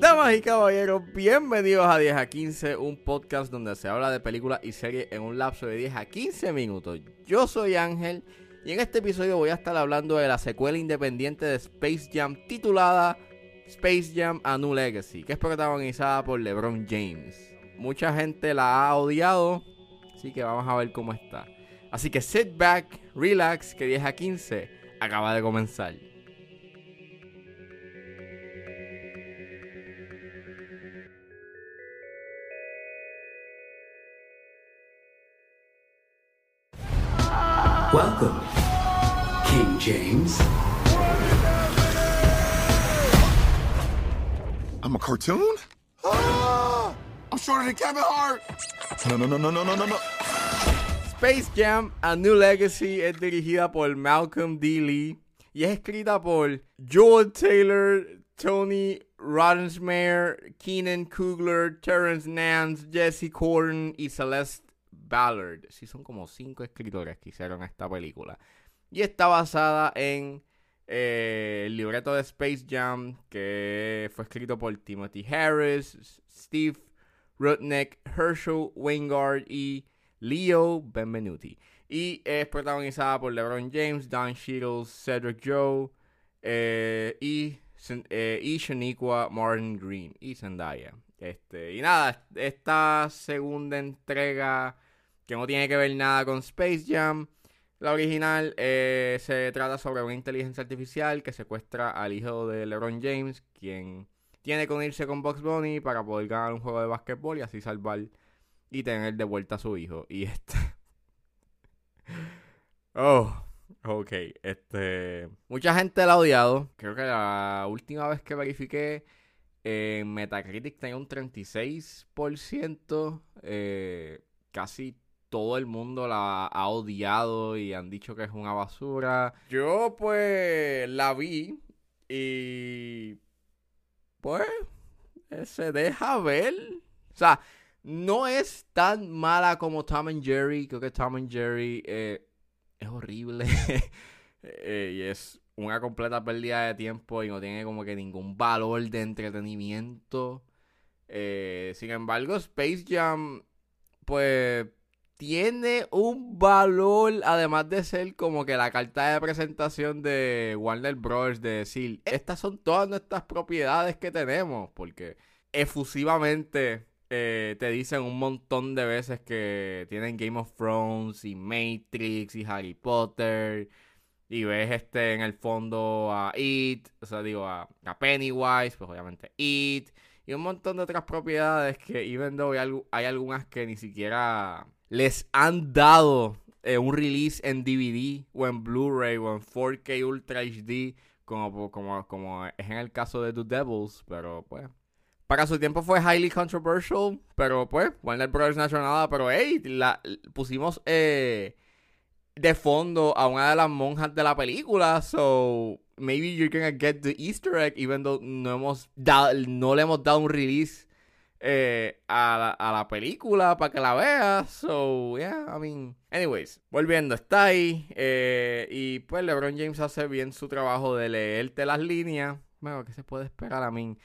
Damas y caballeros, bienvenidos a 10 a 15, un podcast donde se habla de películas y series en un lapso de 10 a 15 minutos. Yo soy Ángel y en este episodio voy a estar hablando de la secuela independiente de Space Jam titulada Space Jam A New Legacy, que es protagonizada por LeBron James. Mucha gente la ha odiado, así que vamos a ver cómo está. Así que sit back, relax, que 10 a 15 acaba de comenzar. Welcome, King James. I'm a cartoon? Ah, I'm shorter than Kevin Hart. No, no, no, no, no, no, no, no. Space Jam A New Legacy es dirigida por Malcolm D. Lee y es escrita por Joel Taylor, Tony Rodensmeyer, Keenan Kugler, Terrence Nance, Jesse Corden y Celeste Ballard. Sí, son como cinco escritores que hicieron esta película. Y está basada en eh, el libreto de Space Jam que fue escrito por Timothy Harris, Steve Rudnick, Herschel Wingard y Leo Benvenuti. Y es protagonizada por LeBron James, Don Cheadle, Cedric Joe eh, y, eh, y Shaniqua Martin Green y Zendaya. Este, y nada, esta segunda entrega que no tiene que ver nada con Space Jam. La original eh, se trata sobre una inteligencia artificial que secuestra al hijo de LeBron James, quien tiene que unirse con Bugs Bunny para poder ganar un juego de básquetbol y así salvar y tener de vuelta a su hijo. Y este. oh, ok. Este. Mucha gente la ha odiado. Creo que la última vez que verifiqué. En Metacritic tenía un 36%. Eh, casi todo el mundo la ha odiado y han dicho que es una basura. Yo pues la vi y pues se deja ver. O sea, no es tan mala como Tom and Jerry. Creo que Tom and Jerry eh, es horrible. eh, y es una completa pérdida de tiempo y no tiene como que ningún valor de entretenimiento. Eh, sin embargo, Space Jam, pues tiene un valor, además de ser como que la carta de presentación de Warner Bros. de decir, estas son todas nuestras propiedades que tenemos, porque efusivamente eh, te dicen un montón de veces que tienen Game of Thrones y Matrix y Harry Potter. Y ves este en el fondo a It, o sea, digo a, a Pennywise, pues obviamente It. Y un montón de otras propiedades que, even though hay, algunas que ni siquiera les han dado eh, un release en DVD o en Blu-ray o en 4K Ultra HD, como, como, como es en el caso de The Devils, pero pues. Para su tiempo fue highly controversial, pero pues, Warner Brothers no ha nada, pero hey, la, pusimos eh, de fondo a una de las monjas de la película, so maybe you're gonna get the Easter egg, even though no, hemos dado, no le hemos dado un release eh, a, la, a, la, película para que la veas. So, yeah, I mean. Anyways, volviendo, está ahí. Eh, y pues LeBron James hace bien su trabajo de leerte las líneas. Bueno, ¿qué se puede esperar a mí?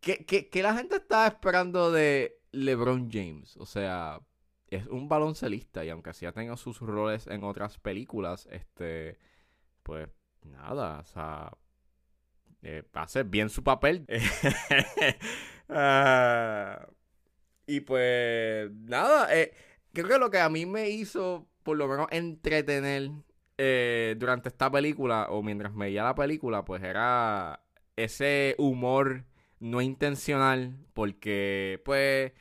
¿Qué, la gente está esperando de LeBron James? O sea, es un baloncelista y aunque así ha tenido sus roles en otras películas, este, pues nada, o sea, eh, hace bien su papel. uh, y pues nada, eh, creo que lo que a mí me hizo por lo menos entretener eh, durante esta película o mientras veía la película, pues era ese humor no intencional porque pues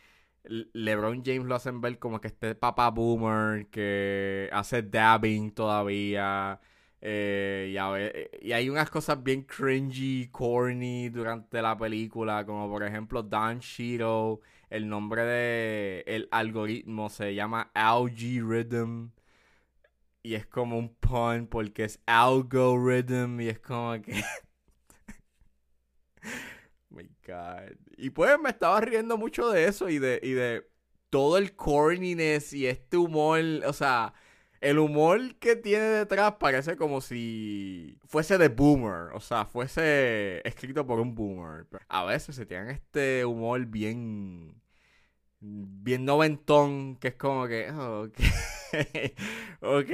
LeBron James lo hacen ver como que este papá boomer que hace dabbing todavía. Eh, y, a y, hay unas cosas bien cringy, corny durante la película, como por ejemplo Don Cheeto, el nombre de el algoritmo se llama Algorithm y es como un pun porque es algorithm y es como que my god. Y pues me estaba riendo mucho de eso y de y de todo el corniness y este humor, o sea, el humor que tiene detrás parece como si fuese de boomer, o sea, fuese escrito por un boomer. A veces se tienen este humor bien bien noventón, que es como que, oh, ok, ok,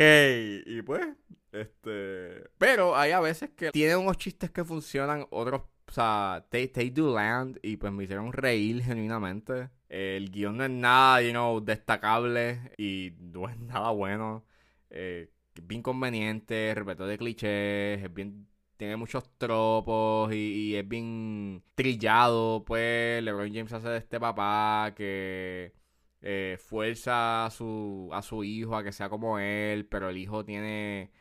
y pues, este, pero hay a veces que tienen unos chistes que funcionan, otros, o sea, they, they do land, y pues me hicieron reír genuinamente. El guion no es nada, you know, destacable, y no es nada bueno. Eh, bien conveniente, respeto de clichés, es bien tiene muchos tropos y, es bien trillado, pues LeBron James hace de este papá que eh, fuerza a su, a su hijo a que sea como él, pero el hijo tiene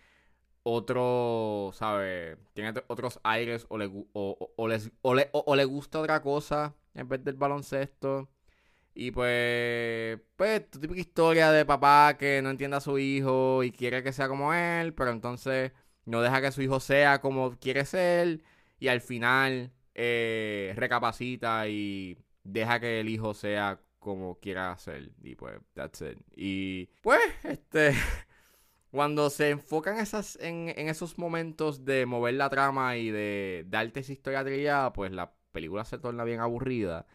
otro, ¿sabes? Tiene otros aires o le, o, o, o, le, o, le gusta otra cosa en vez del baloncesto. Y pues, pues, tu típica historia de papá que no entiende a su hijo y quiere que sea como él, pero entonces no deja que su hijo sea como quiere ser y al final eh, recapacita y deja que el hijo sea como quiera ser. Y pues, that's it. Y pues, este, cuando se enfocan esas, en, esos momentos de mover la trama y de darte esa historia trillada, pues la película se torna bien aburrida.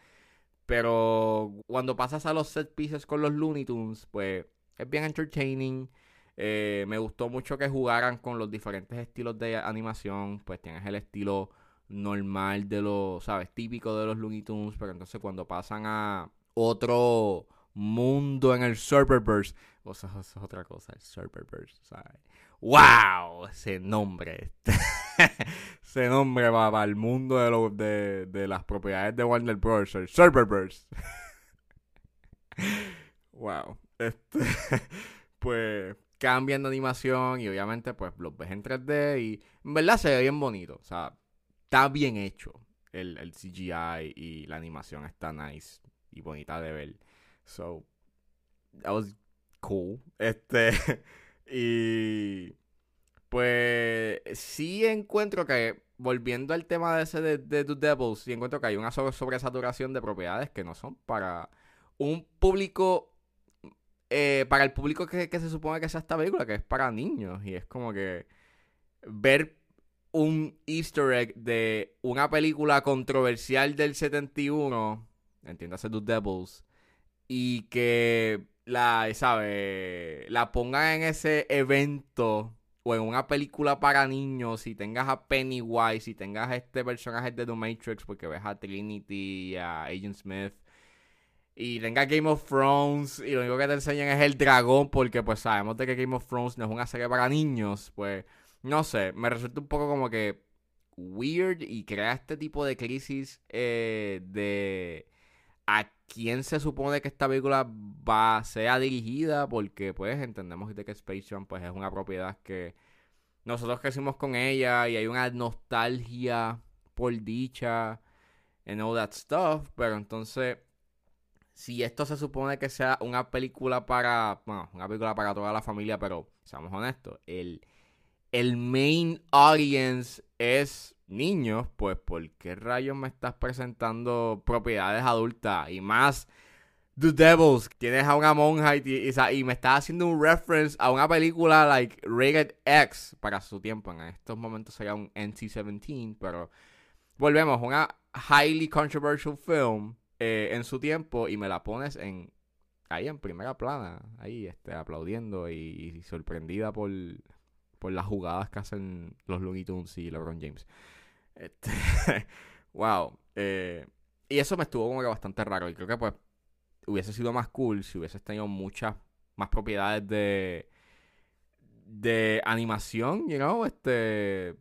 Pero cuando pasas a los set pieces con los Looney Tunes, pues es bien entertaining. Eh, me gustó mucho que jugaran con los diferentes estilos de animación. Pues tienes el estilo normal de los, ¿sabes? Típico de los Looney Tunes. Pero entonces cuando pasan a otro mundo en el Serververse. O sea, eso es otra cosa, el Serververse. ¿sabes? ¡Wow! Ese nombre. Ese nombre va para el mundo de, de, las propiedades de Warner Bros. El Serververse. ¡Wow! Este. Pues cambian de animación y obviamente pues los ves en 3D y en verdad se ve bien bonito. O sea, está bien hecho el, el CGI y la animación está nice y bonita de ver. So, that was cool. Este, y pues sí encuentro que, volviendo al tema de ese de, The Devils, sí encuentro que hay una sobresaturación de propiedades que no son para un público eh, para el público que, se supone que sea esta película, que es para niños. Y es como que ver un easter egg de una película controversial del 71, entiéndase The Devils, y que la, ¿sabe? La pongan en ese evento o en una película para niños, si tengas a Pennywise, si tengas a este personaje de The Matrix, porque ves a Trinity, a Agent Smith, y tenga Game of Thrones y lo único que te enseñan es el dragón porque pues sabemos de que Game of Thrones no es una serie para niños, pues no sé, me resulta un poco como que weird y crea este tipo de crisis eh, de quién se supone que esta película va sea dirigida porque pues entendemos de que Space Jam pues es una propiedad que nosotros crecimos con ella y hay una nostalgia por dicha and all that stuff, pero entonces si esto se supone que sea una película para, bueno, una película para toda la familia, pero seamos honestos, el, el main audience es niños, pues ¿por qué rayos me estás presentando propiedades adultas? Y más The Devils, tienes a una monja y, me estás haciendo un reference a una película like Rated X para su tiempo. En estos momentos sería un NC-17, pero volvemos, una highly controversial film eh, en su tiempo y me la pones en ahí en primera plana, ahí este, aplaudiendo y, sorprendida por, por las jugadas que hacen los Looney Tunes y LeBron James. Este, wow. Eh, y eso me estuvo como que bastante raro. Y creo que pues hubiese sido más cool si hubieses tenido muchas más propiedades de de animación, you know, este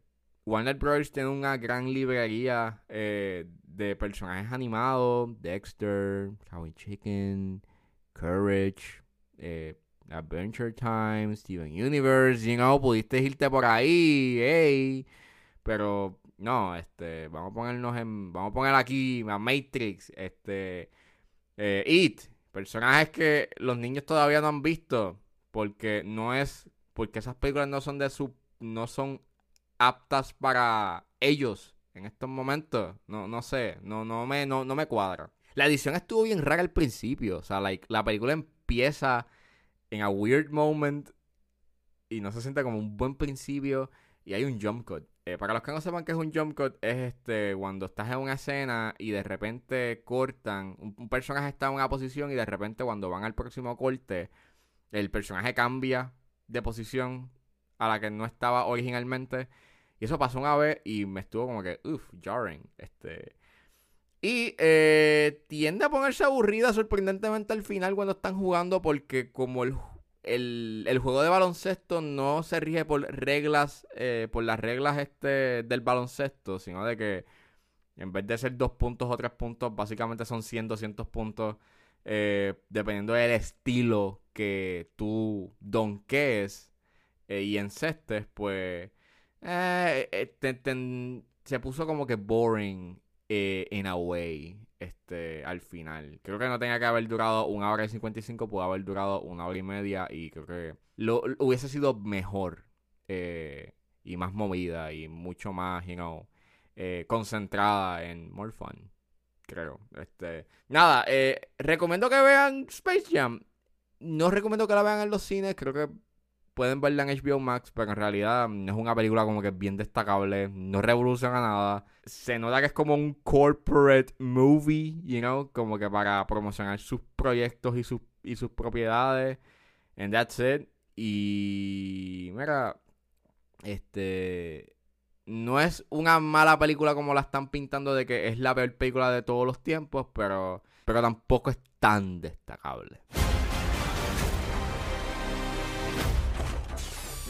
Warner Bros. tiene una gran librería eh, de personajes animados, Dexter, Cow Chicken, Courage, eh, Adventure Time, Steven Universe, you know, pudiste irte por ahí, hey, pero no, este, vamos a ponernos en, vamos a poner aquí a Matrix, este, eh, It, personajes que los niños todavía no han visto, porque no es, porque esas películas no son de su, no son aptas para ellos en estos momentos. No, no sé, no, no, me, no, me cuadra. La edición estuvo bien rara al principio. O sea, like, la película empieza en a weird moment y no se siente como un buen principio y hay un jump cut. Eh, para los que no sepan qué es un jump cut, es este cuando estás en una escena y de repente cortan, un, un personaje está en una posición y de repente cuando van al próximo corte, el personaje cambia de posición a la que no estaba originalmente. Y eso pasó una vez y me estuvo como que, uff, jarring. Este. Y eh, tiende a ponerse aburrida sorprendentemente al final cuando están jugando porque como el, el, el juego de baloncesto no se rige por reglas, eh, por las reglas este del baloncesto, sino de que en vez de ser dos puntos o tres puntos, básicamente son 100, 200 puntos, eh, dependiendo del estilo que tú donkees eh, y encestes, pues eh, eh, te- te- se puso como que boring in a way este, al final. Creo que no tenía que haber durado una hora y 55, pudo haber durado una hora y media y creo que lo, hubiese sido mejor eh, y más movida y mucho más, you know, eh, concentrada en more fun. Creo. Este, nada, eh, recomiendo que vean Space Jam. No recomiendo que la vean en los cines, creo que pueden verla en HBO Max, pero en realidad no es una película como que bien destacable, no revoluciona nada. Se nota que es como un corporate movie, you know, como que para promocionar sus proyectos y sus, y sus propiedades. And that's it. Y mira, este no es una mala película como la están pintando de que es la peor película de todos los tiempos, pero pero tampoco es tan destacable.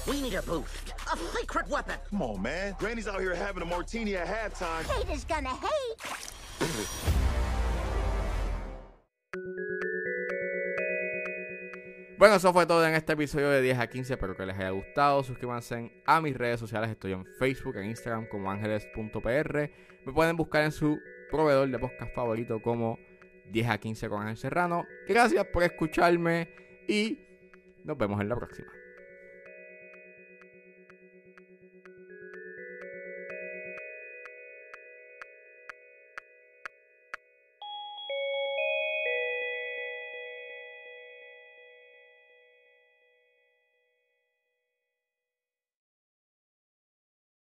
We need a boost. A secret weapon. Come on, man. Granny's out here having a martini at halftime. Haters gonna hate. Bueno, eso fue todo en este episodio de 10 a 15. Espero que les haya gustado. Suscríbanse a mis redes sociales. Estoy en Facebook, en Instagram como ángeles.pr. Me pueden buscar en su proveedor de podcast favorito como 10 a 15 con Ángel Serrano. Gracias por escucharme y nos vemos en la próxima.